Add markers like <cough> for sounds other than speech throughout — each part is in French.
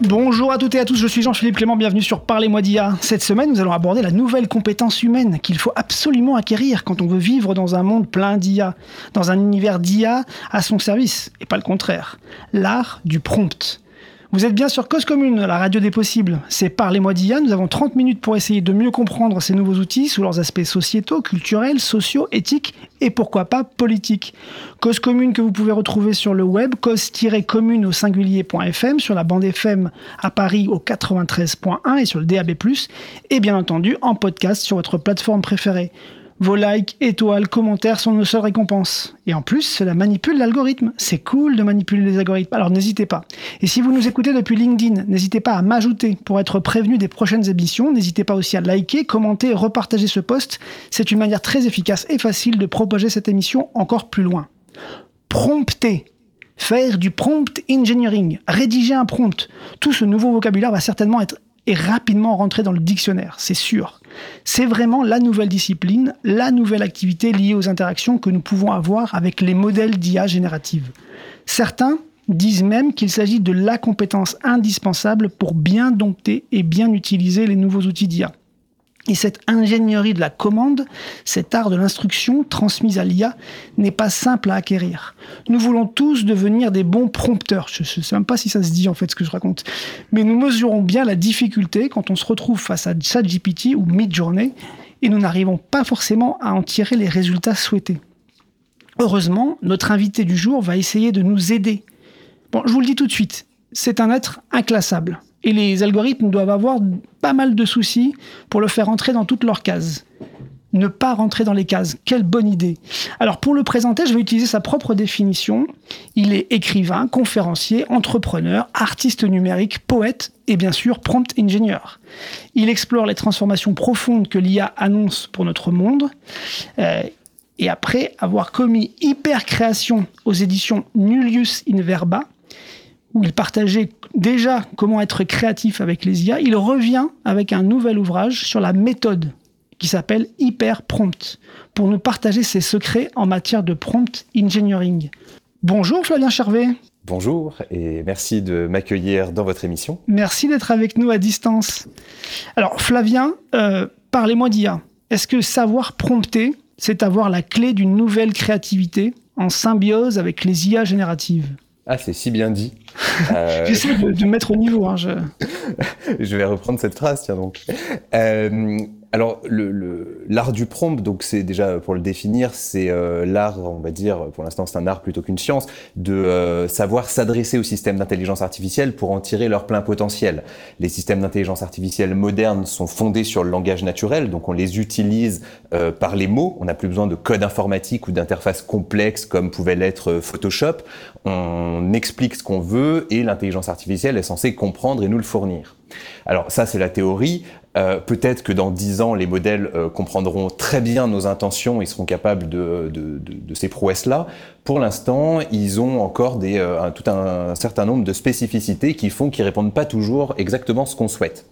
Bonjour à toutes et à tous, je suis Jean-Philippe Clément, bienvenue sur Parlez-moi d'IA. Cette semaine, nous allons aborder la nouvelle compétence humaine qu'il faut absolument acquérir quand on veut vivre dans un monde plein d'IA, dans un univers d'IA à son service, et pas le contraire. L'art du prompt. Vous êtes bien sur Cause Commune, la radio des possibles. C'est Parlez-moi d'IA. Nous avons 30 minutes pour essayer de mieux comprendre ces nouveaux outils sous leurs aspects sociétaux, culturels, sociaux, éthiques et pourquoi pas politiques. Cause Commune que vous pouvez retrouver sur le web, cause-commune au singulier.fm, sur la bande FM à Paris au 93.1 et sur le DAB+, et bien entendu en podcast sur votre plateforme préférée. Vos likes, étoiles, commentaires sont nos seules récompenses. Et en plus, cela manipule l'algorithme. C'est cool de manipuler les algorithmes, alors n'hésitez pas. Et si vous nous écoutez depuis LinkedIn, n'hésitez pas à m'ajouter pour être prévenu des prochaines émissions. N'hésitez pas aussi à liker, commenter et repartager ce post. C'est une manière très efficace et facile de propager cette émission encore plus loin. Prompter. Faire du prompt engineering, rédiger un prompt. Tout ce nouveau vocabulaire va certainement être et rapidement rentrer dans le dictionnaire, c'est sûr. C'est vraiment la nouvelle discipline, la nouvelle activité liée aux interactions que nous pouvons avoir avec les modèles d'IA générative. Certains disent même qu'il s'agit de la compétence indispensable pour bien dompter et bien utiliser les nouveaux outils d'IA. Et cette ingénierie de la commande, cet art de l'instruction transmise à l'IA, n'est pas simple à acquérir. Nous voulons tous devenir des bons prompteurs. Je ne sais même pas si ça se dit en fait ce que je raconte. Mais nous mesurons bien la difficulté quand on se retrouve face à ChatGPT ou Midjourney et nous n'arrivons pas forcément à en tirer les résultats souhaités. Heureusement, notre invité du jour va essayer de nous aider. Bon, je vous le dis tout de suite, c'est un être inclassable et les algorithmes doivent avoir pas mal de soucis pour le faire entrer dans toutes leurs cases. Ne pas rentrer dans les cases, quelle bonne idée. Alors pour le présenter, je vais utiliser sa propre définition. Il est écrivain, conférencier, entrepreneur, artiste numérique, poète et bien sûr prompt engineer. Il explore les transformations profondes que l'IA annonce pour notre monde. Euh, et après avoir commis hyper création aux éditions Nullius in Verba, où il partageait déjà comment être créatif avec les IA, il revient avec un nouvel ouvrage sur la méthode qui s'appelle Hyper Prompt, pour nous partager ses secrets en matière de prompt engineering. Bonjour Flavien Charvet. Bonjour et merci de m'accueillir dans votre émission. Merci d'être avec nous à distance. Alors Flavien, euh, parlez-moi d'IA. Est-ce que savoir prompter, c'est avoir la clé d'une nouvelle créativité en symbiose avec les IA génératives? Ah, c'est si bien dit. <laughs> Euh... J'essaie de, de, mettre au niveau. Hein, je... <laughs> je... vais reprendre cette phrase, tiens donc. Euh, alors, l'art du prompt, donc c'est déjà pour le définir, c'est euh, l'art, on va dire, pour l'instant c'est un art plutôt qu'une science, de euh, savoir s'adresser aux systèmes d'intelligence artificielle pour en tirer leur plein potentiel. Les systèmes d'intelligence artificielle modernes sont fondés sur le langage naturel, donc on les utilise euh, par les mots. On n'a plus besoin de code informatique ou d'interfaces complexes comme pouvait l'être Photoshop. On explique ce qu'on veut et l'intelligence artificielle est censée comprendre et nous le fournir. Alors ça, c'est la théorie. Euh, Peut-être que dans dix ans, les modèles euh, comprendront très bien nos intentions et seront capables de, de, de, de ces prouesses-là. Pour l'instant, ils ont encore des, euh, un, tout un, un, certain nombre de spécificités qui font qu'ils répondent pas toujours exactement ce qu'on souhaite.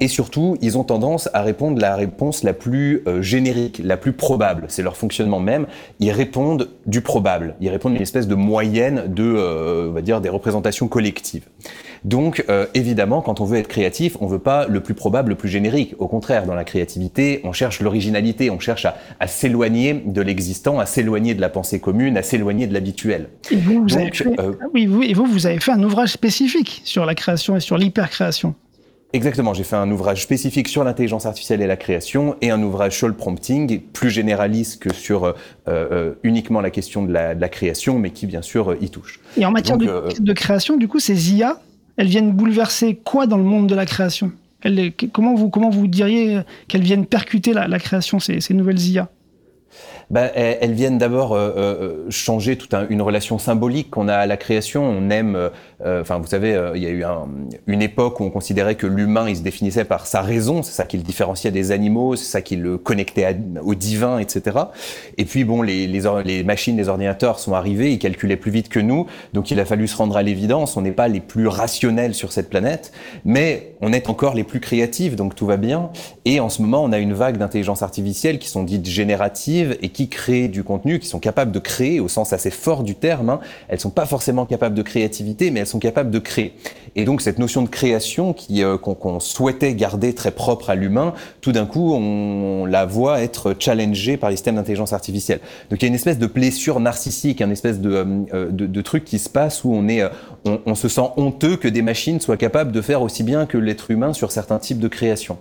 Et surtout, ils ont tendance à répondre la réponse la plus euh, générique, la plus probable. C'est leur fonctionnement même. Ils répondent du probable. Ils répondent à une espèce de moyenne de, euh, on va dire, des représentations collectives. Donc, euh, évidemment, quand on veut être créatif, on veut pas le plus probable, le plus générique. Au contraire, dans la créativité, on cherche l'originalité, on cherche à, à s'éloigner de l'existant, à s'éloigner de la pensée commune, à s'éloigner de l'habituel. Et vous, vous, avez fait, euh... oui, vous, et vous, vous avez fait un ouvrage spécifique sur la création et sur l'hypercréation. Exactement, j'ai fait un ouvrage spécifique sur l'intelligence artificielle et la création et un ouvrage sur le prompting, plus généraliste que sur euh, euh, uniquement la question de la, de la, création, mais qui bien sûr y touche. Et en matière Donc, de, euh, de, création, du coup, ces IA, elles viennent bouleverser quoi dans le monde de la création? Comment, vous, comment vous diriez qu'elles viennent percuter la, création, ces nouvelles IA bah, elles, viennent d'abord euh, euh, changer toute une relation symbolique qu'on a à la création. On aime, euh, enfin vous savez, il y a eu une époque où on considérait que l'humain il se définissait par sa raison, c'est ça qui le différenciait des animaux, c'est ça qui le connectait au divin, etc. Et puis bon, les, les, les, machines, les ordinateurs sont arrivés, ils calculaient plus vite que nous, donc il a fallu se rendre à l'évidence. On n'est pas les plus rationnels sur cette planète, mais on est encore les plus créatifs, donc tout va bien. Et en ce moment, on a une vague d'intelligence artificielle qui sont dites génératives et qui créent du contenu, qui sont capables de créer au sens assez fort du terme. Hein. Elles sont pas forcément capables de créativité, mais elles sont capables de créer. Et donc cette notion de création euh, qu'on souhaitait garder très propre à l'humain, tout d'un coup on, la voit être challengée par les systèmes d'intelligence artificielle. Donc il y a une espèce de blessure narcissique, une espèce de, euh, euh, truc qui se passe où on est, on, on, se sent honteux que des machines soient capables de faire aussi bien que l'être humain sur certains types de création.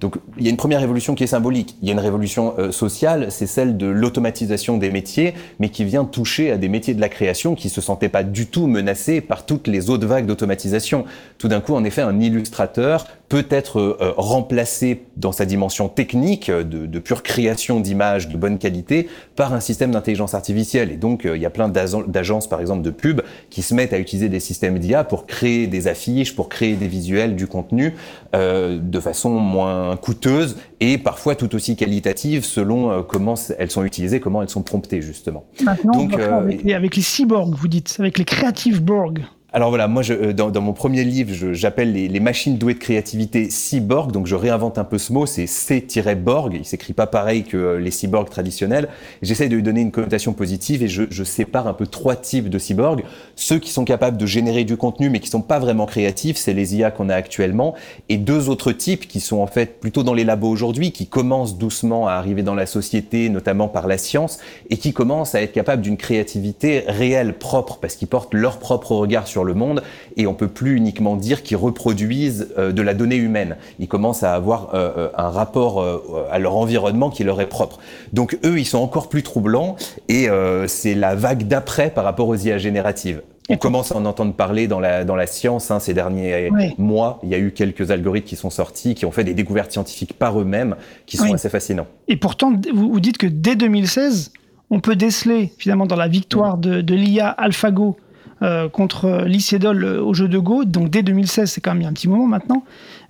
Donc il y a une première révolution qui est symbolique. Il y a une révolution euh, sociale, c'est celle de l'automatisation des métiers, mais qui vient toucher à des métiers de la création qui se sentaient pas du tout menacés par toutes les autres vagues d'automatisation. Tout d'un coup, en effet, un illustrateur peut être euh, remplacé dans sa dimension technique de, de pure création d'images de bonne qualité par un système d'intelligence artificielle. Et donc, euh, il y a plein d'agences, par exemple, de pub qui se mettent à utiliser des systèmes d'IA pour créer des affiches, pour créer des visuels, du contenu, euh, de façon moins coûteuse et parfois tout aussi qualitative selon euh, comment elles sont utilisées, comment elles sont promptées, justement. Maintenant, donc, avec, les, avec les cyborgs, vous dites, avec les creative borg. Alors voilà, moi, je, euh, dans, dans, mon premier livre, j'appelle les, les, machines douées de créativité cyborg. Donc je réinvente un peu ce mot, c'est C-borg. Il s'écrit pas pareil que euh, les cyborgs traditionnels. J'essaie de lui donner une connotation positive et je, je, sépare un peu trois types de cyborgs. Ceux qui sont capables de générer du contenu mais qui sont pas vraiment créatifs, c'est les IA qu'on a actuellement. Et deux autres types qui sont en fait plutôt dans les labos aujourd'hui, qui commencent doucement à arriver dans la société, notamment par la science, et qui commencent à être capables d'une créativité réelle, propre, parce qu'ils portent leur propre regard sur le monde et on peut plus uniquement dire qu'ils reproduisent euh, de la donnée humaine. Ils commencent à avoir euh, euh, un rapport à leur environnement qui leur est propre. Donc eux, ils sont encore plus troublants et c'est la vague d'après par rapport aux IA génératives. On commence à en entendre parler dans la, dans la science hein, ces derniers mois. Il y a eu quelques algorithmes qui sont sortis, qui ont fait des découvertes scientifiques par eux-mêmes, qui sont assez fascinants. Et pourtant, vous, vous, dites que dès 2016, on peut déceler finalement dans la victoire de, de l'IA AlphaGo euh, contre Lycédol euh, au jeu de Go, donc dès 2016, c'est quand même il y a un petit moment maintenant,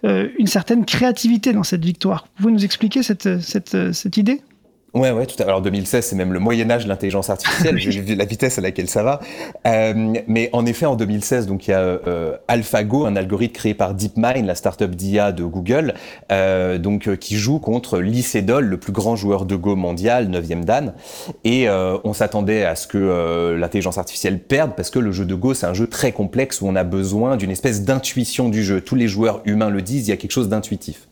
euh, une certaine créativité dans cette victoire. Vous pouvez nous expliquer cette, cette, cette idée? Ouais, ouais, tout à Alors 2016, c'est même le Moyen Âge de l'intelligence artificielle. J'ai vu la vitesse à laquelle ça va. Euh, mais en effet, en 2016, donc il y a euh, AlphaGo, un algorithme créé par DeepMind, la startup d'IA de Google, euh, donc euh, qui joue contre Lycédol, le plus grand joueur de Go mondial, 9e dan. Et euh, on s'attendait à ce que l'intelligence artificielle perde parce que le jeu de Go, c'est un jeu très complexe où on a besoin d'une espèce d'intuition du jeu. Tous les joueurs humains le disent, il y a quelque chose d'intuitif.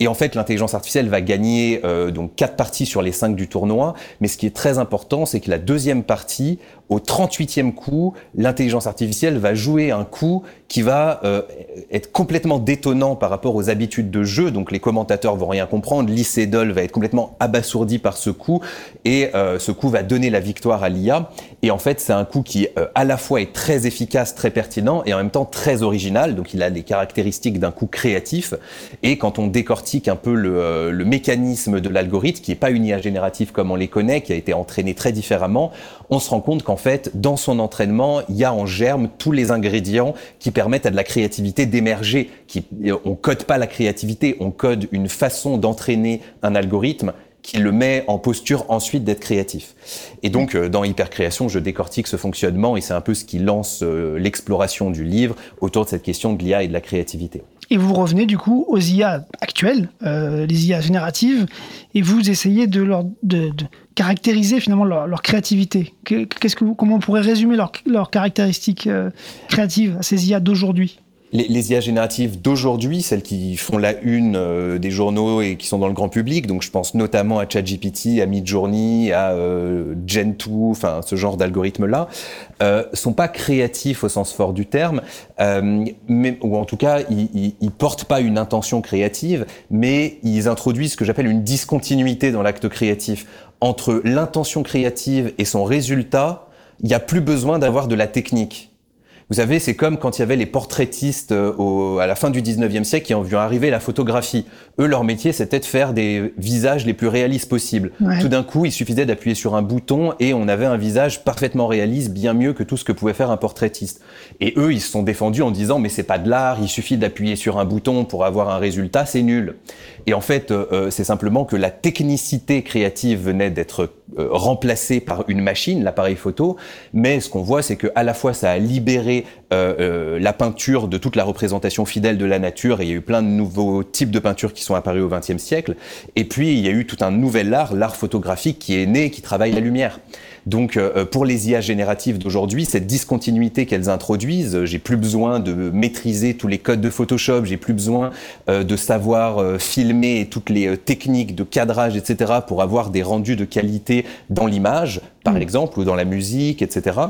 Et en fait, l'intelligence artificielle va gagner euh, donc quatre parties sur les cinq du tournoi. Mais ce qui est très important, c'est que la deuxième partie, au 38e coup, l'intelligence artificielle va jouer un coup qui va euh, être complètement détonnant par rapport aux habitudes de jeu. Donc les commentateurs vont rien comprendre. Lycédol va être complètement abasourdi par ce coup et euh, ce coup va donner la victoire à l'IA. Et en fait, c'est un coup qui euh, à la fois est très efficace, très pertinent et en même temps très original. Donc il a les caractéristiques d'un coup créatif. Et quand on décortique un peu le, le mécanisme de l'algorithme, qui est pas une IA générative comme on les connaît, qui a été entraîné très différemment, on se rend compte qu'en fait, dans son entraînement, il y a en germe tous les ingrédients qui permettent à de la créativité d'émerger. Qui, on code pas la créativité, on code une façon d'entraîner un algorithme qui le met en posture ensuite d'être créatif. Et donc, euh, dans Hypercréation, je décortique ce fonctionnement et c'est un peu ce qui lance euh, l'exploration du livre autour de cette question de l'IA et de la créativité. Et vous revenez du coup aux IA actuelles, euh, les IA génératives, et vous essayez de, leur, de, caractériser finalement leur, créativité. Qu'est-ce que comment on pourrait résumer leurs leur caractéristiques créatives à ces IA d'aujourd'hui? Les, les, IA génératives d'aujourd'hui, celles qui font la une euh, des journaux et qui sont dans le grand public, donc je pense notamment à ChatGPT, à Midjourney, à euh, Gen2, enfin ce genre d'algorithmes-là, euh, sont pas créatifs au sens fort du terme, euh, mais, ou en tout cas ils, ils, ils, portent pas une intention créative, mais ils introduisent ce que j'appelle une discontinuité dans l'acte créatif entre l'intention créative et son résultat. Il n'y a plus besoin d'avoir de la technique Vous savez, c'est comme quand il y avait les portraitistes euh, à la fin du 19e siècle qui ont vu arriver la photographie. Eux, leur métier, c'était de faire des visages les plus réalistes possibles. Tout d'un coup, il suffisait d'appuyer sur un bouton et on avait un visage parfaitement réaliste, bien mieux que tout ce que pouvait faire un portraitiste. Et eux, ils se sont défendus en disant, mais c'est pas de l'art, il suffit d'appuyer sur un bouton pour avoir un résultat, c'est nul. Et en fait, euh, euh, c'est simplement que la technicité créative venait d'être remplacée par une machine, l'appareil photo, mais ce qu'on voit, c'est que à la fois ça a libéré euh, euh, la peinture de toute la représentation fidèle de la nature, et il y a eu plein de nouveaux types de peintures qui sont apparus au XXe siècle, et puis il y a eu tout un nouvel art, l'art photographique qui est né, qui travaille la lumière. Donc euh, pour les IA génératives d'aujourd'hui, cette discontinuité qu'elles introduisent, j'ai plus besoin de maîtriser tous les codes de Photoshop, j'ai plus besoin de savoir filmer toutes les techniques de cadrage, etc., pour avoir des rendus de qualité dans l'image par mm. exemple, ou dans la musique, etc.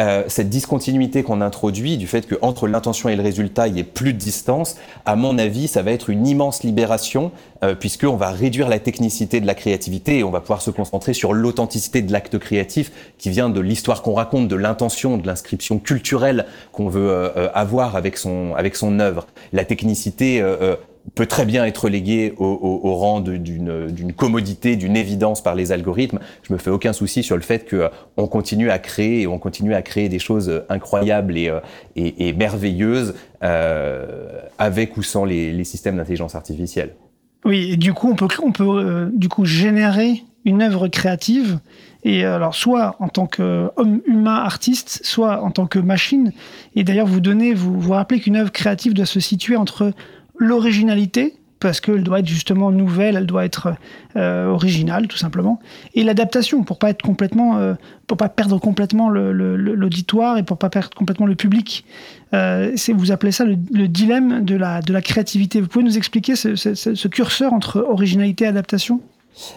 Euh, cette discontinuité qu'on introduit, du fait qu'entre l'intention et le résultat, il y ait plus de distance, à mon avis, ça va être une immense libération, euh, puisqu'on va réduire la technicité de la créativité et on va pouvoir se concentrer sur l'authenticité de l'acte créatif qui vient de l'histoire qu'on raconte, de l'intention, de l'inscription culturelle qu'on veut euh, avoir avec son, avec son œuvre. La technicité peut très bien être légué au, rang d'une commodité, d'une évidence par les algorithmes. Je me fais aucun souci sur le fait que euh, on continue à créer et on continue à créer des choses euh, incroyables et, euh, merveilleuses euh, avec ou sans les, les systèmes d'intelligence artificielle. Oui, et du coup, on peut, on peut du coup générer une œuvre créative et alors soit en tant qu'homme humain artiste, soit en tant que machine. Et d'ailleurs, vous donnez, vous vous rappelez qu'une œuvre créative doit se situer entre l'originalité, parce qu'elle doit être justement nouvelle, elle doit être euh, originale tout simplement, et l'adaptation pour pas être complètement, euh, pour pas perdre complètement l'auditoire et pour pas perdre complètement le public. Euh, vous appelez ça le, dilemme de la, de la créativité. Vous pouvez nous expliquer ce, curseur entre originalité et adaptation?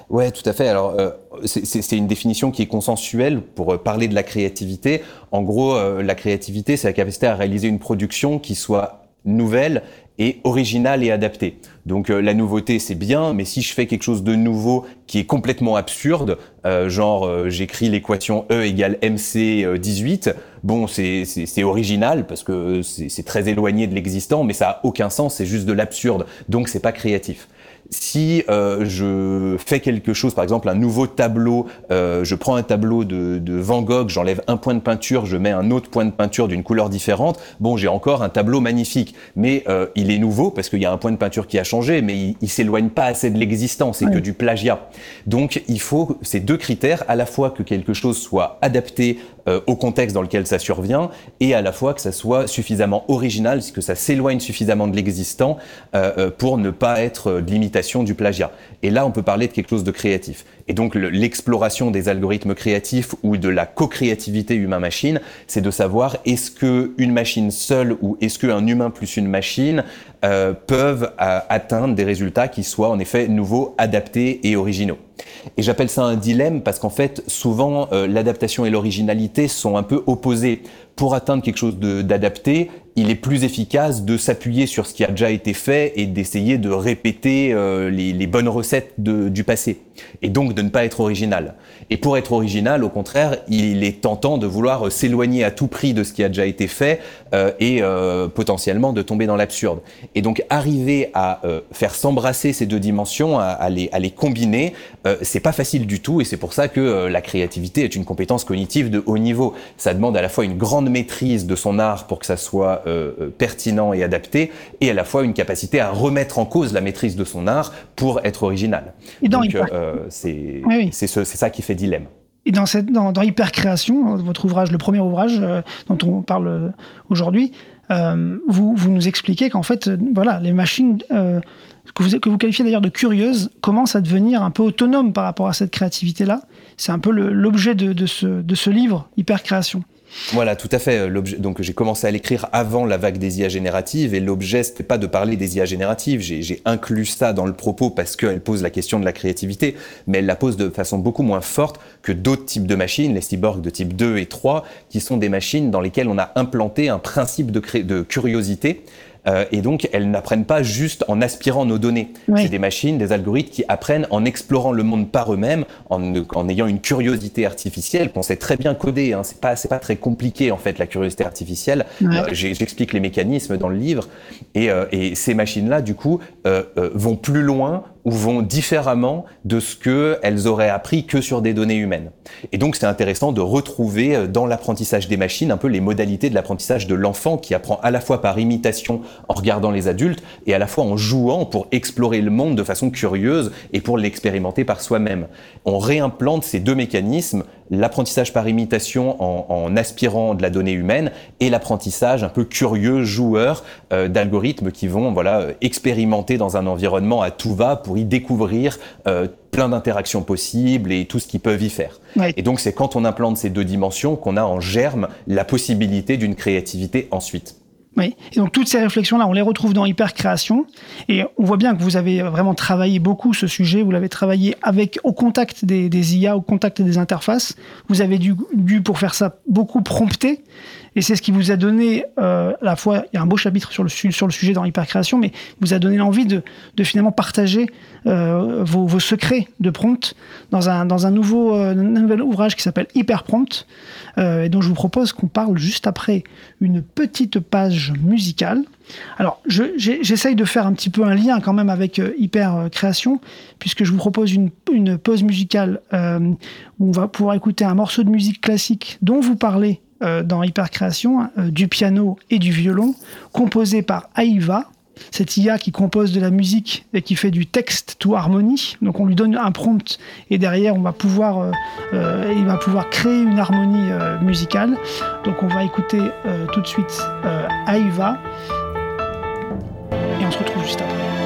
Ouais, tout à fait. Alors, euh, c'est une définition qui est consensuelle pour parler de la créativité. En gros, la créativité, c'est la capacité à réaliser une production qui soit nouvelle et original et adapté. Donc euh, la nouveauté c'est bien, mais si je fais quelque chose de nouveau qui est complètement absurde, euh, genre euh, j'écris l'équation E égale MC 18, bon c'est original parce que c'est très éloigné de l'existant, mais ça a aucun sens, c'est juste de l'absurde, donc c'est pas créatif si euh, je fais quelque chose, par exemple un nouveau tableau, euh, je prends un tableau de, de Van Gogh, j'enlève un point de peinture, je mets un autre point de peinture d'une couleur différente, bon j'ai encore un tableau magnifique, mais euh, il est nouveau parce qu'il y a un point de peinture qui a changé, mais il, il s'éloigne pas assez de l'existant, c'est que du plagiat. Donc il faut ces deux critères, à la fois que quelque chose soit adapté euh, au contexte dans lequel ça survient, et à la fois que ça soit suffisamment original, que ça s'éloigne suffisamment de l'existant euh, pour ne pas être de l'imitation du plagiat. Et là, on peut parler de quelque chose de créatif. Et donc l'exploration des algorithmes créatifs ou de la co-créativité humain-machine, c'est de savoir est-ce que une machine seule ou est-ce qu'un humain plus une machine euh, peuvent euh, atteindre des résultats qui soient en effet nouveaux, adaptés et originaux. Et j'appelle ça un dilemme parce qu'en fait, souvent, euh, l'adaptation et l'originalité sont un peu opposées. Pour atteindre quelque chose d'adapté, il est plus efficace de s'appuyer sur ce qui a déjà été fait et d'essayer de répéter les, les, bonnes recettes de, du passé. Et donc de ne pas être original. Et pour être original, au contraire, il est tentant de vouloir s'éloigner à tout prix de ce qui a déjà été fait euh, et euh, potentiellement de tomber dans l'absurde. Et donc arriver à euh, faire s'embrasser ces deux dimensions, à, à, les, à les, combiner, euh, c'est pas facile du tout. Et c'est pour ça que euh, la créativité est une compétence cognitive de haut niveau. Ça demande à la fois une grande maîtrise de son art pour que ça soit pertinent et adapté, et à la fois une capacité à remettre en cause la maîtrise de son art pour être original. Et donc c'est oui, ça qui fait dilemme. Et dans, cette, dans, dans Hypercréation, votre ouvrage, le premier ouvrage euh, dont on parle euh, aujourd'hui, euh, vous, vous, nous expliquez qu'en fait, euh, voilà, les machines euh, que, vous, que vous qualifiez d'ailleurs de curieuses commencent à devenir un peu autonomes par rapport à cette créativité-là. C'est un peu l'objet de, de, ce, de ce livre, Hypercréation. Voilà, tout à fait. Donc j'ai commencé à l'écrire avant la vague des IA génératives et l'objet c'était pas de parler des IA génératives. J'ai inclus ça dans le propos parce qu'elle pose la question de la créativité, mais elle la pose de façon beaucoup moins forte que d'autres types de machines, les cyborgs de type 2 et 3, qui sont des machines dans lesquelles on a implanté un principe de curiosité Euh, et donc, elles n'apprennent pas juste en aspirant nos données. Oui. C'est des machines, des algorithmes qui apprennent en explorant le monde par eux-mêmes, en, en ayant une curiosité artificielle qu'on sait très bien coder. Hein. C'est pas, c'est pas très compliqué en fait la curiosité artificielle. Ouais. Euh, J'explique les mécanismes dans le livre. Et, euh, et ces machines-là, du coup, vont plus loin ou vont différemment de ce que elles auraient appris que sur des données humaines. Et donc, c'est intéressant de retrouver euh, dans l'apprentissage des machines un peu les modalités de l'apprentissage de l'enfant qui apprend à la fois par imitation en regardant les adultes et à la fois en jouant pour explorer le monde de façon curieuse et pour l'expérimenter par soi-même. On réimplante ces deux mécanismes, l'apprentissage par imitation en, en aspirant de la donnée humaine et l'apprentissage un peu curieux, joueur euh, d'algorithmes qui vont voilà euh, expérimenter dans un environnement à tout va pour y découvrir euh, plein d'interactions possibles et tout ce qu'ils peuvent y faire. Ouais. Et donc c'est quand on implante ces deux dimensions qu'on a en germe la possibilité d'une créativité ensuite. Et donc toutes ces réflexions-là, on les retrouve dans Hypercréation. Et on voit bien que vous avez vraiment travaillé beaucoup ce sujet. Vous l'avez travaillé avec au contact des, des IA, au contact des interfaces. Vous avez dû, dû pour faire ça beaucoup prompter. Et c'est ce qui vous a donné, euh, à la fois, il y a un beau chapitre sur le, su- sur le sujet dans Hypercréation, mais vous a donné l'envie de, de finalement partager euh, vos, vos secrets de prompt dans un, dans un, nouveau, euh, nouvel ouvrage qui s'appelle Hyperprompt, et dont je vous propose qu'on parle juste après une petite page musicale. Alors, j'essaye de faire un petit peu un lien quand même avec euh, Hypercréation, puisque je vous propose une, une pause musicale où on va pouvoir écouter un morceau de musique classique dont vous parlez euh, dans Hypercréation, euh, du piano et du violon, composé par Aïva, cette IA qui compose de la musique et qui fait du texte to harmonie. Donc on lui donne un prompt et derrière on va pouvoir, euh, il va pouvoir créer une harmonie musicale. Donc on va écouter tout de suite Aïva et on se retrouve juste après.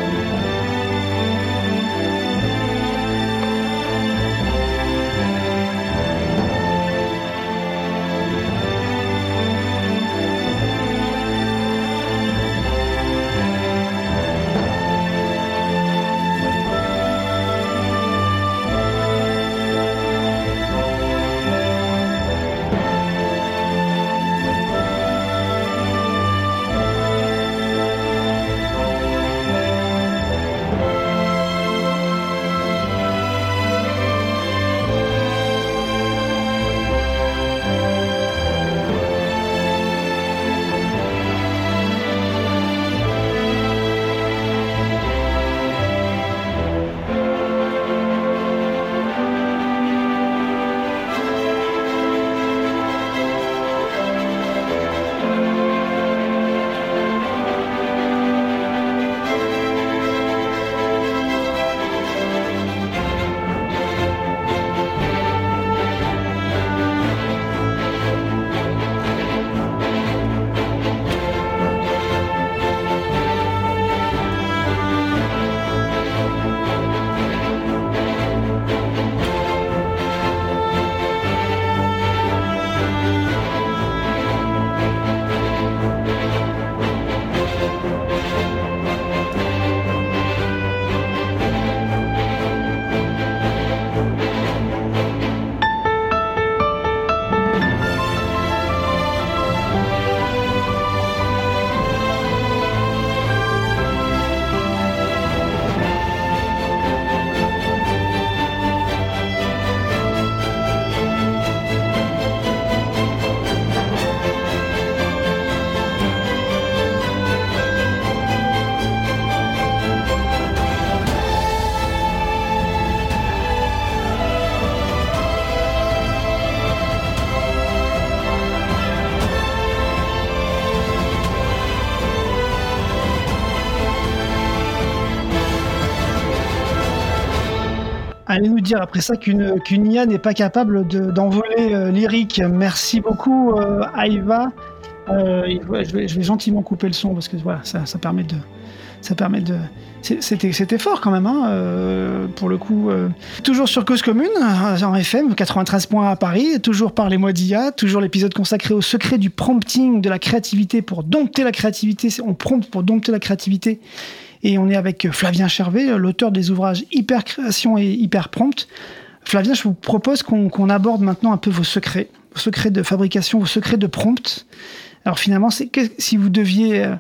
Allez nous dire après ça qu'une qu'une IA n'est pas capable de- d'envoler euh, lyrique. Merci beaucoup, euh, Aïva. Euh, je, vais, gentiment couper le son parce que voilà, ça, ça permet de. Ça permet de. C'était fort quand même, hein, euh, pour le coup. euh. Toujours sur Cause Commune, euh, en FM, 93 points à Paris, toujours par les mois d'IA, toujours l'épisode consacré au secret du prompting, de la créativité pour dompter la créativité. On prompte pour dompter la créativité. Et on est avec Flavien Chervet, l'auteur des ouvrages Hyper Création et Hyper Prompt. Flavien, je vous propose qu'on aborde maintenant un peu vos secrets, vos secrets de fabrication, vos secrets de prompt. Alors finalement, si vous deviez euh,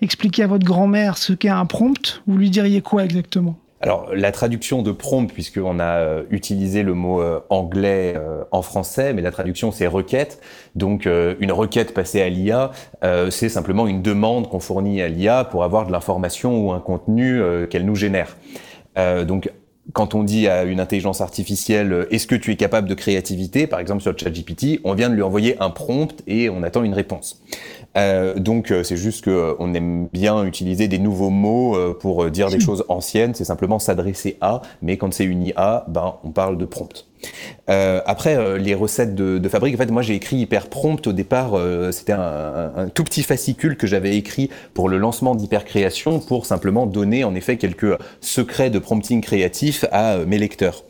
expliquer à votre grand-mère ce qu'est un prompt, vous lui diriez quoi exactement? Alors, la traduction de prompt, puisqu'on a euh, utilisé le mot euh, anglais euh, en français, mais la traduction c'est requête. Donc, une requête passée à l'IA, c'est simplement une demande qu'on fournit à l'IA pour avoir de l'information ou un contenu qu'elle nous génère. donc, quand on dit à une intelligence artificielle est-ce que tu es capable de créativité, par exemple sur ChatGPT, on vient de lui envoyer un prompt et on attend une réponse. Euh, donc euh, c'est juste que euh, on aime bien utiliser des nouveaux mots pour dire des <laughs> choses anciennes. C'est simplement s'adresser à, mais quand c'est une IA, ben on parle de prompt. Euh, après, euh, les recettes de, de, fabrique, en fait, moi j'ai écrit hyper prompt au départ. Euh, c'était un, tout petit fascicule que j'avais écrit pour le lancement d'Hypercréation pour simplement donner en effet quelques secrets de prompting créatif à mes lecteurs.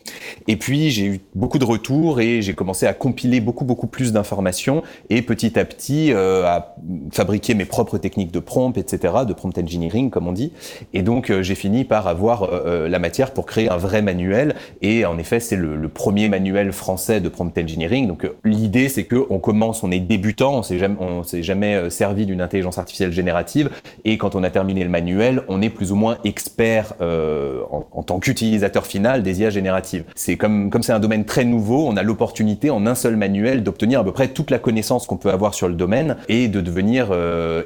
Et puis j'ai eu beaucoup de retours et j'ai commencé à compiler beaucoup beaucoup plus d'informations et petit à petit à fabriquer mes propres techniques de prompt, etc., de prompt engineering comme on dit. Et donc j'ai fini par avoir la matière pour créer un vrai manuel. Et en effet, c'est le premier manuel français de prompt engineering. Donc euh, l'idée c'est que on commence, on est débutant, on s'est jamais, s'est jamais euh, servi d'une intelligence artificielle générative, et quand on a terminé le manuel, on est plus ou moins expert euh, en, tant qu'utilisateur final des IA génératives. C'est comme comme c'est un domaine très nouveau, on a l'opportunité en un seul manuel d'obtenir à peu près toute la connaissance qu'on peut avoir sur le domaine et de devenir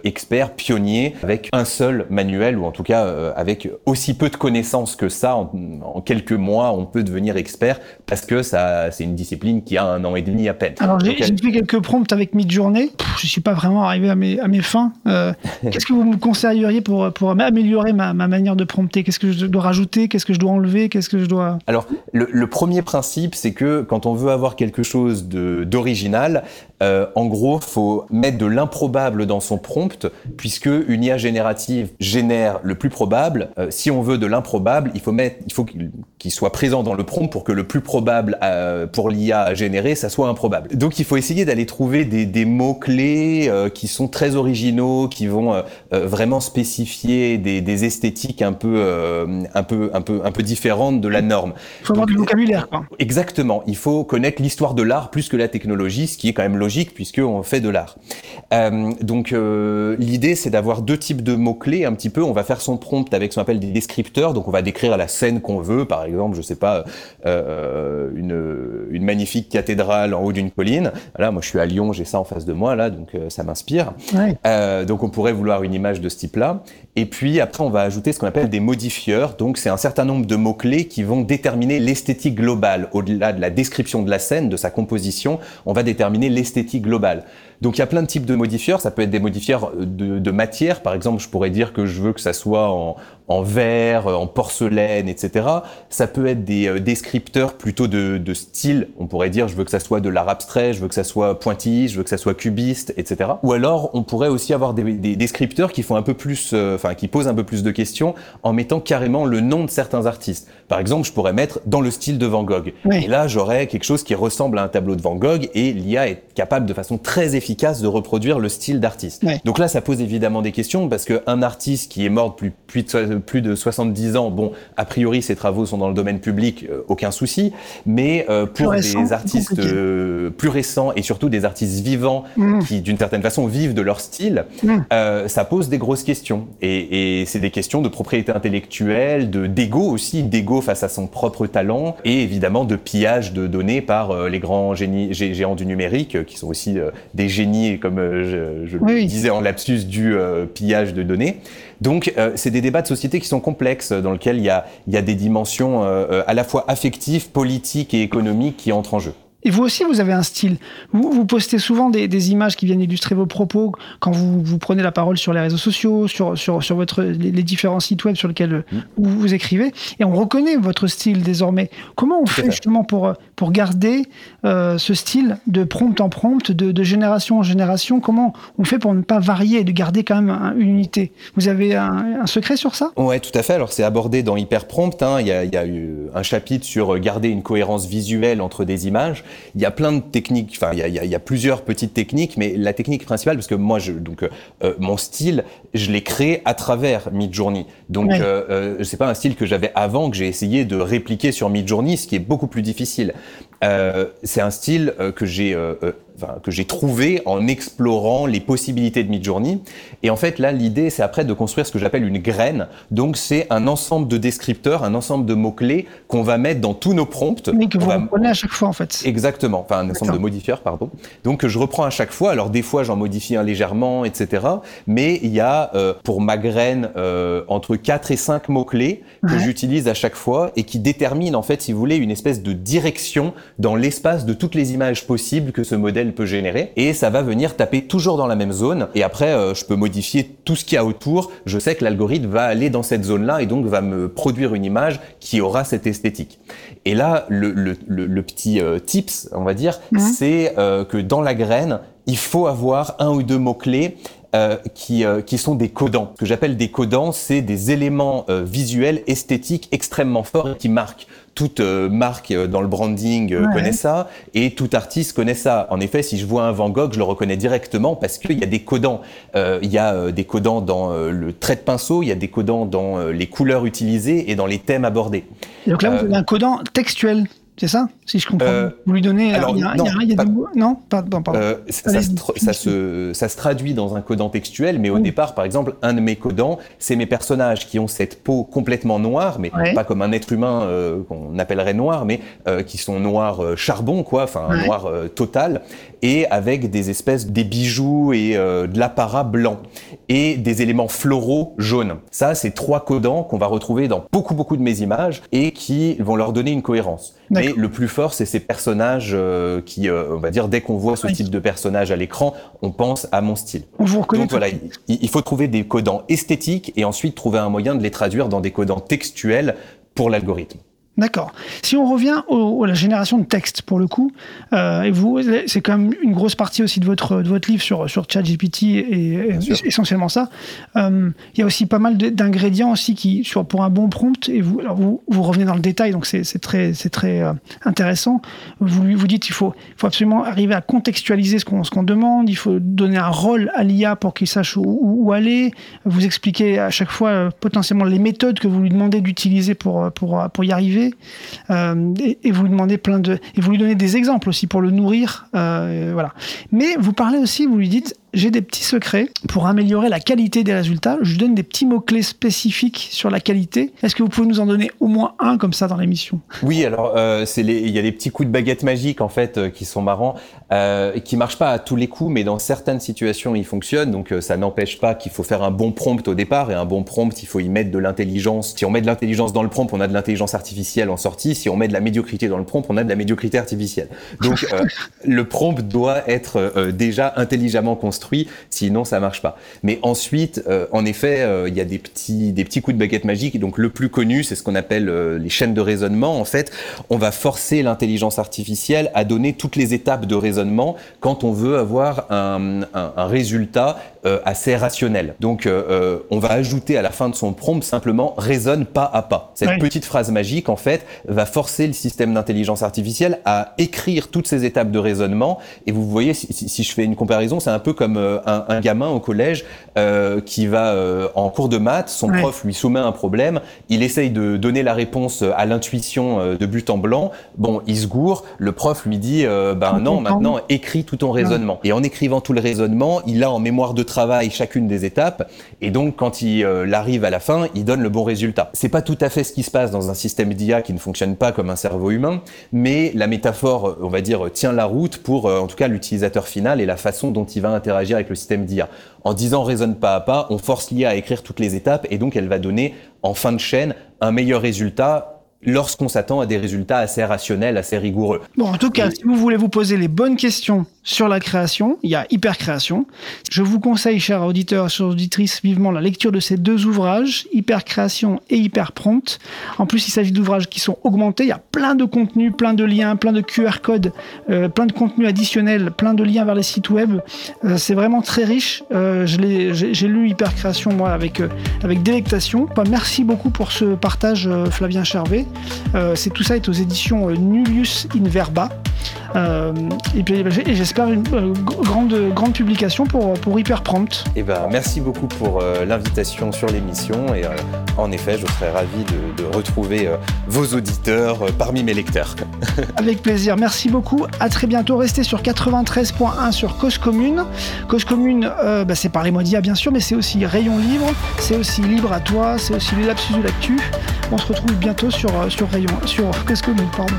expert pionnier avec un seul manuel ou en tout cas avec aussi peu de connaissances que ça en quelques mois on peut devenir expert parce que c'est une discipline qui a un an et demi à peine. Alors j'ai fait quelques prompts avec Midjourney. Je suis pas vraiment arrivé à mes, à mes fins. Euh, <laughs> qu'est-ce que vous me conseilleriez pour, pour améliorer ma, ma manière de prompter? Qu'est-ce que je dois rajouter? Qu'est-ce que je dois enlever? Qu'est-ce que je dois Alors le, le premier principe, c'est que quand on veut avoir quelque chose d'original, euh, en gros, faut mettre de l'improbable dans son prompt, puisque une IA générative génère le plus probable. Euh, si on veut de l'improbable, il faut mettre, il faut qu'il soit présent dans le prompt pour que le plus probable euh, pour l'IA à générer, ça soit improbable. Donc, il faut essayer d'aller trouver des, des mots clés euh, qui sont très originaux, qui vont vraiment spécifier des, des, esthétiques un peu, un peu, un peu, un peu différentes de la norme. Il faut avoir du vocabulaire, quoi. Exactement. Il faut connaître l'histoire de l'art plus que la technologie, ce qui est quand même logique puisqu'on fait de l'art. Euh, donc euh, l'idée c'est d'avoir deux types de mots-clés un petit peu. On va faire son prompt avec ce qu'on appelle des descripteurs. Donc on va décrire la scène qu'on veut, par exemple, je sais pas, euh, une, une magnifique cathédrale en haut d'une colline. Là, moi je suis à Lyon, j'ai ça en face de moi là, donc ça m'inspire. donc on pourrait vouloir une image de ce type-là. Et puis après on va ajouter ce qu'on appelle des modifieurs. Donc c'est un certain nombre de mots-clés qui vont déterminer l'esthétique globale. Au-delà de la description de la scène, de sa composition, on va déterminer l'esthétique globale. Donc il y a plein de types de modifieurs. Ça peut être des modifieurs de, de, matière. Par exemple, je pourrais dire que je veux que ça soit en, en verre, en porcelaine, etc. Ça peut être des euh, descripteurs plutôt de, de, style. On pourrait dire je veux que ça soit de l'art abstrait, je veux que ça soit pointillé, je veux que ça soit cubiste, etc. Ou alors on pourrait aussi avoir des, des descripteurs qui font un peu plus, euh, enfin qui posent un peu plus de questions en mettant carrément le nom de certains artistes. Par exemple, je pourrais mettre dans le style de Van Gogh. Et là, j'aurais quelque chose qui ressemble à un tableau de Van Gogh et l'IA est capable de façon très efficace de reproduire le style d'artiste. Donc là, ça pose évidemment des questions parce qu'un artiste qui est mort depuis plus de, plus de 70 ans, bon, a priori, ses travaux sont dans le domaine public, euh, aucun souci. Mais euh, pour des artistes euh, plus récents et surtout des artistes vivants mm. qui, d'une certaine façon, vivent de leur style, mm. ça pose des grosses questions. Et, et c'est des questions de propriété intellectuelle, de d'ego aussi, d'ego face à son propre talent et évidemment de pillage de données par les grands génies, géants du numérique qui sont aussi des génies génie, comme euh, je, le disais en lapsus, du euh, pillage de données. Donc, euh, c'est des débats de société qui sont complexes, dans lesquels il y a, il y a des dimensions à la fois affectives, politiques et économiques qui entrent en jeu. Et vous aussi, vous avez un style. Vous, vous postez souvent des, des, images qui viennent illustrer vos propos quand vous, vous, prenez la parole sur les réseaux sociaux, sur, sur, sur votre, les, différents sites web sur lesquels mmh. vous, vous, écrivez. Et on reconnaît votre style désormais. Comment on fait, justement pour, pour garder euh, ce style de prompt en prompt, de, de, génération en génération Comment on fait pour ne pas varier et de garder quand même une unité? Vous avez un, un, secret sur ça? Ouais, tout à fait. Alors, c'est abordé dans Hyperprompt. Hein. Il, y a, il y a eu un chapitre sur garder une cohérence visuelle entre des images. Il y a plein de techniques, enfin il y a, il y a plusieurs petites techniques, mais la technique principale, parce que moi, je, donc euh, mon style, je l'ai créé à travers Midjourney. Donc ouais. euh, euh, c'est pas un style que j'avais avant que j'ai essayé de répliquer sur Midjourney, ce qui est beaucoup plus difficile. Euh, c'est un style euh, que j'ai euh, enfin, que j'ai trouvé en explorant les possibilités de Midjourney. Et en fait, là, l'idée, c'est après de construire ce que j'appelle une graine. Donc, c'est un ensemble de descripteurs, un ensemble de mots-clés qu'on va mettre dans tous nos prompts. Mais que vous va- reprenez à chaque fois, en fait. Exactement, enfin un ensemble de modifieurs, pardon. Donc que je reprends à chaque fois. Alors des fois j'en modifie un légèrement, etc. Mais il y a euh, pour ma graine euh, entre 4 et 5 mots-clés que Ouais. j'utilise à chaque fois et qui déterminent en fait, si vous voulez, une espèce de direction dans l'espace de toutes les images possibles que ce modèle peut générer. Et ça va venir taper toujours dans la même zone. Et après, euh, je peux modifier tout ce qu'il y a autour. Je sais que l'algorithme va aller dans cette zone-là et donc va me produire une image qui aura cette esthétique. Et là, le, le, le, le petit euh, tips, on va dire, c'est euh, que dans la graine, il faut avoir un ou deux mots-clés euh, qui, euh, qui sont des codants. Ce que j'appelle des codants, c'est des éléments euh, visuels, esthétiques extrêmement forts qui marquent. Toute euh, marque euh, dans le branding euh, Ouais. connaît ça et tout artiste connaît ça. En effet, si je vois un Van Gogh, je le reconnais directement parce qu'il y a des codants. Euh, il y a euh, des codants dans euh, le trait de pinceau, il y a des codants dans euh, les couleurs utilisées et dans les thèmes abordés. Donc là, vous avez un codant textuel, c'est ça Si je comprends. Euh, vous lui donnez. alors, il y a, non, il y a- il y a pas- des mots- Non Pardon, pardon. Euh, ça, se ça, se, ça se traduit dans un codant textuel, mais au Oui. départ, par exemple, un de mes codants, c'est mes personnages qui ont cette peau complètement noire, mais Ouais. pas comme un être humain euh, qu'on appellerait noir, mais qui sont noirs charbon, quoi, enfin Ouais. noir total, et avec des espèces des bijoux et euh, de l'apparat blanc et des éléments floraux jaunes. Ça, c'est trois codants qu'on va retrouver dans beaucoup beaucoup de mes images et qui vont leur donner une cohérence. Mais le plus fort, c'est ces personnages euh, qui, euh, on va dire, dès qu'on voit ce Oui. type de personnage à l'écran, on pense à mon style. On vous reconnaît. Donc voilà, il, il faut trouver des codants esthétiques et ensuite trouver un moyen de les traduire dans des codants textuels pour l'algorithme. D'accord. Si on revient au- à la génération de texte, pour le coup, euh, et vous, c'est quand même une grosse partie aussi de votre, de votre livre sur, sur ChatGPT et, essentiellement ça. Euh, Il y a aussi pas mal d'ingrédients aussi qui, sur, pour un bon prompt, et vous, alors vous, vous revenez dans le détail, donc c'est très, très euh, intéressant. Vous, vous dites qu'il faut, faut absolument arriver à contextualiser ce qu'on qu'on demande, il faut donner un rôle à l'IA pour qu'il sache où, où- aller, vous expliquez à chaque fois potentiellement les méthodes que vous lui demandez d'utiliser pour, pour, pour y arriver. Euh, et, vous lui demandez plein de et vous lui donnez des exemples aussi pour le nourrir euh, voilà. Mais vous parlez aussi vous lui dites j'ai des petits secrets pour améliorer la qualité des résultats je donne des petits mots clés spécifiques sur la qualité est-ce que vous pouvez nous en donner au moins un comme ça dans l'émission? Oui, alors euh, il y a des petits coups de baguette magique en fait euh, qui sont marrants, euh, qui marchent pas à tous les coups, mais dans certaines situations ils fonctionnent. Donc euh, ça n'empêche pas qu'il faut faire un bon prompt au départ et un bon prompt, il faut y mettre de l'intelligence. Si on met de l'intelligence dans le prompt, on a de l'intelligence artificielle en sortie. Si on met de la médiocrité dans le prompt, on a de la médiocrité artificielle. Donc <laughs> le prompt doit être déjà intelligemment construit, sinon ça marche pas. Mais ensuite, euh, en effet, euh, il y a des petits, des petits coups de baguette magique. Donc le plus connu, c'est ce qu'on appelle euh, les chaînes de raisonnement. En fait, on va forcer l'intelligence artificielle à donner toutes les étapes de raisonnement quand on veut avoir un, un- un résultat assez rationnel. Donc on va ajouter à la fin de son prompt simplement raisonne pas à pas. Cette Oui. petite phrase magique, en fait, va forcer le système d'intelligence artificielle à écrire toutes ces étapes de raisonnement. Et vous voyez, si je fais une comparaison, c'est un peu comme euh, un, un gamin au collège euh, qui va euh, en cours de maths, son Ouais. prof lui soumet un problème, il essaye de donner la réponse à l'intuition de but en blanc. Bon, il se gourre, le prof lui dit, ben non, maintenant écris tout ton raisonnement. Et en écrivant tout le raisonnement, il a en mémoire de travail chacune des étapes. Et donc, quand il euh, arrive à la fin, il donne le bon résultat. C'est pas tout à fait ce qui se passe dans un système d'IA qui ne fonctionne pas comme un cerveau humain, mais la métaphore, on va dire, tient la route pour, euh, en tout cas, l'utilisateur final et la façon dont il va interagir avec le système d'IA. En disant raisonne pas à pas, on force l'IA à écrire toutes les étapes et donc elle va donner, en fin de chaîne, un meilleur résultat lorsqu'on s'attend à des résultats assez rationnels, assez rigoureux. Bon, en tout cas, si vous voulez vous poser les bonnes questions sur la création, il y a Hypercréation. Je vous conseille, chers auditeurs et auditrices, vivement la lecture de ces deux ouvrages, Hypercréation et Hyperprompt. En plus, il s'agit d'ouvrages qui sont augmentés. Il y a plein de contenus, plein de liens, plein de QR codes, euh, plein de contenus additionnels, plein de liens vers les sites web. Euh, c'est vraiment très riche. Euh, J'ai lu Hypercréation, moi, avec, avec délectation. Merci beaucoup pour ce partage, Flavien Charvet. C'est tout ça est aux éditions Nullius in Verba. Euh, et puis et j'espère une euh, grande, grande publication pour, pour Hyperprompt. Et ben, merci beaucoup pour euh, l'invitation sur l'émission. Et en effet, je serais ravi de, de retrouver vos auditeurs parmi mes lecteurs. <laughs> Avec plaisir. Merci beaucoup. À très bientôt. Restez sur 93.1 sur Cause Commune. Cause Commune, euh, bah, c'est Parlez moi d'IA bien sûr, mais c'est aussi Rayon Libre, c'est aussi Libre à toi, c'est aussi les lapsus de l'actu. On se retrouve bientôt sur, sur Rayon, sur Cause Commune, pardon.